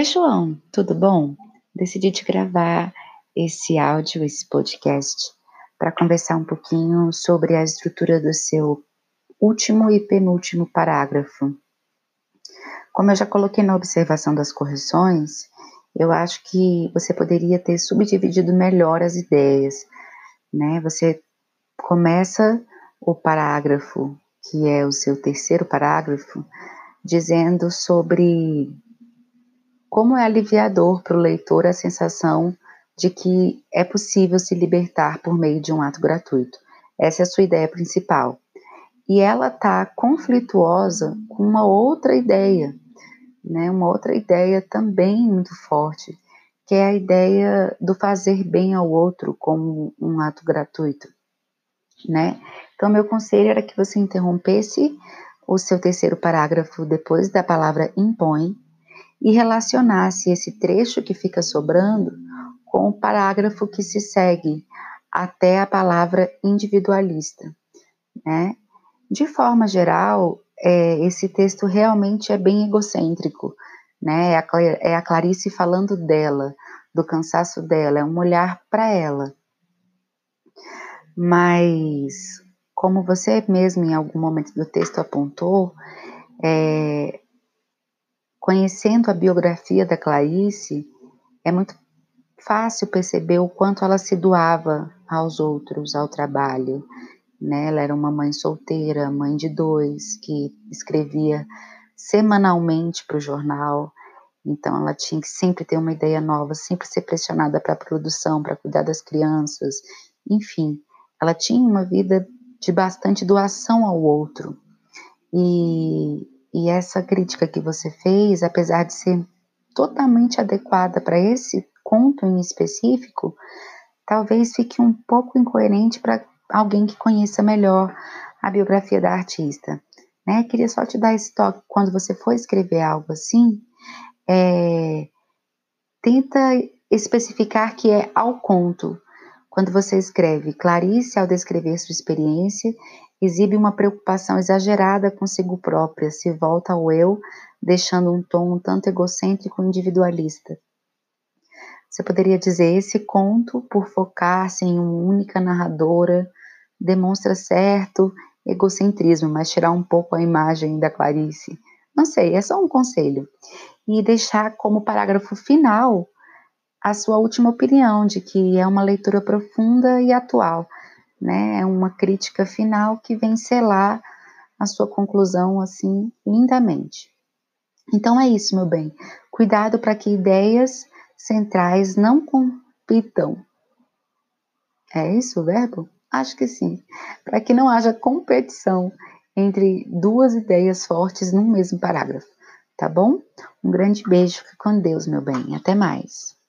Oi, João, tudo bom? Decidi te gravar esse áudio, esse podcast, para conversar um pouquinho sobre a estrutura do seu último e penúltimo parágrafo. Como eu já coloquei na observação das correções, eu acho que você poderia ter subdividido melhor as ideias, né? Você começa o parágrafo, que é o seu terceiro parágrafo, dizendo sobre como é aliviador para o leitor a sensação de que é possível se libertar por meio de um ato gratuito. Essa é a sua ideia principal. E ela está conflituosa com uma outra ideia, né? uma outra ideia também muito forte, que é a ideia do fazer bem ao outro como um ato gratuito. Né? Então, meu conselho era que você interrompesse o seu terceiro parágrafo depois da palavra impõe e relacionasse esse trecho que fica sobrando com o parágrafo que se segue até a palavra individualista. Né? De forma geral, é, esse texto realmente é bem egocêntrico, né? É a, é a Clarice falando dela, do cansaço dela, é um olhar para ela. Mas, como você mesmo em algum momento do texto apontou, é, Conhecendo a biografia da Clarice, é muito fácil perceber o quanto ela se doava aos outros, ao trabalho. Né? Ela era uma mãe solteira, mãe de dois, que escrevia semanalmente para o jornal. Então, ela tinha que sempre ter uma ideia nova, sempre ser pressionada para a produção, para cuidar das crianças. Enfim, ela tinha uma vida de bastante doação ao outro. E e essa crítica que você fez, apesar de ser totalmente adequada para esse conto em específico, talvez fique um pouco incoerente para alguém que conheça melhor a biografia da artista. Né? Queria só te dar esse toque quando você for escrever algo assim, é, tenta especificar que é ao conto. Quando você escreve Clarice, ao descrever sua experiência, exibe uma preocupação exagerada consigo própria, se volta ao eu, deixando um tom um tanto egocêntrico e individualista. Você poderia dizer: esse conto, por focar-se em uma única narradora, demonstra certo egocentrismo, mas tirar um pouco a imagem da Clarice. Não sei, é só um conselho. E deixar como parágrafo final a sua última opinião de que é uma leitura profunda e atual né? É uma crítica final que vem selar a sua conclusão assim lindamente. Então é isso, meu bem. Cuidado para que ideias centrais não compitam. É isso o verbo? Acho que sim. Para que não haja competição entre duas ideias fortes num mesmo parágrafo, tá bom? Um grande beijo, fique com Deus, meu bem. Até mais.